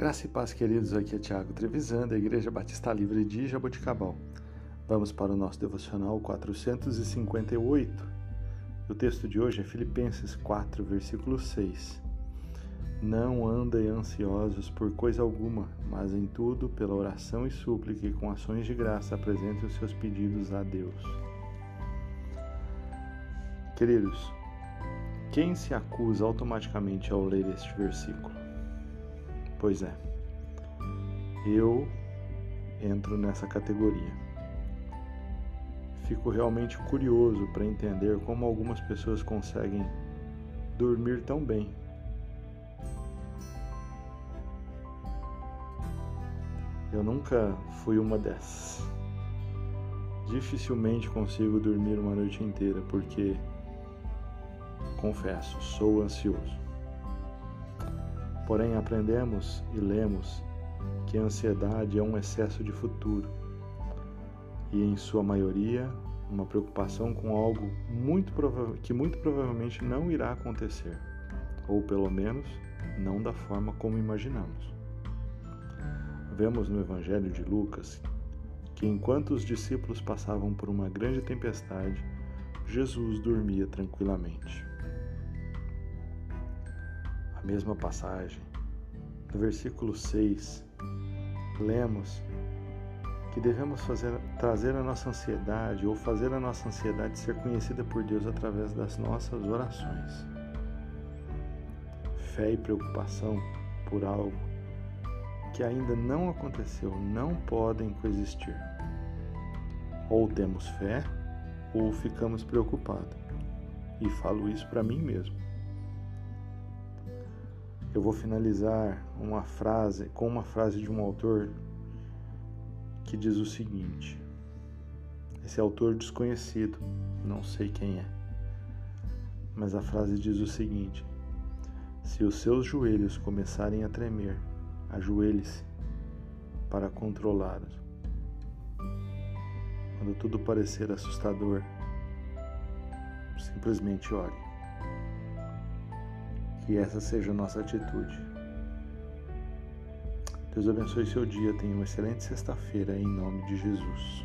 Graça e paz, queridos. Aqui é Tiago Trevisan, da Igreja Batista Livre de Jaboticabal. Vamos para o nosso devocional 458. O texto de hoje é Filipenses 4, versículo 6. Não andem ansiosos por coisa alguma, mas em tudo, pela oração e súplica e com ações de graça, apresentem os seus pedidos a Deus. Queridos, quem se acusa automaticamente ao ler este versículo? Pois é, eu entro nessa categoria. Fico realmente curioso para entender como algumas pessoas conseguem dormir tão bem. Eu nunca fui uma dessas. Dificilmente consigo dormir uma noite inteira porque, confesso, sou ansioso. Porém, aprendemos e lemos que a ansiedade é um excesso de futuro e, em sua maioria, uma preocupação com algo muito que muito provavelmente não irá acontecer, ou pelo menos não da forma como imaginamos. Vemos no Evangelho de Lucas que enquanto os discípulos passavam por uma grande tempestade, Jesus dormia tranquilamente a mesma passagem. No versículo 6, lemos que devemos fazer, trazer a nossa ansiedade ou fazer a nossa ansiedade ser conhecida por Deus através das nossas orações. Fé e preocupação por algo que ainda não aconteceu não podem coexistir. Ou temos fé ou ficamos preocupados. E falo isso para mim mesmo. Eu vou finalizar uma frase com uma frase de um autor que diz o seguinte: Esse autor desconhecido, não sei quem é, mas a frase diz o seguinte: Se os seus joelhos começarem a tremer, ajoelhe-se para controlá-los. Quando tudo parecer assustador, simplesmente ore. Que essa seja a nossa atitude. Deus abençoe seu dia. Tenha uma excelente sexta-feira em nome de Jesus.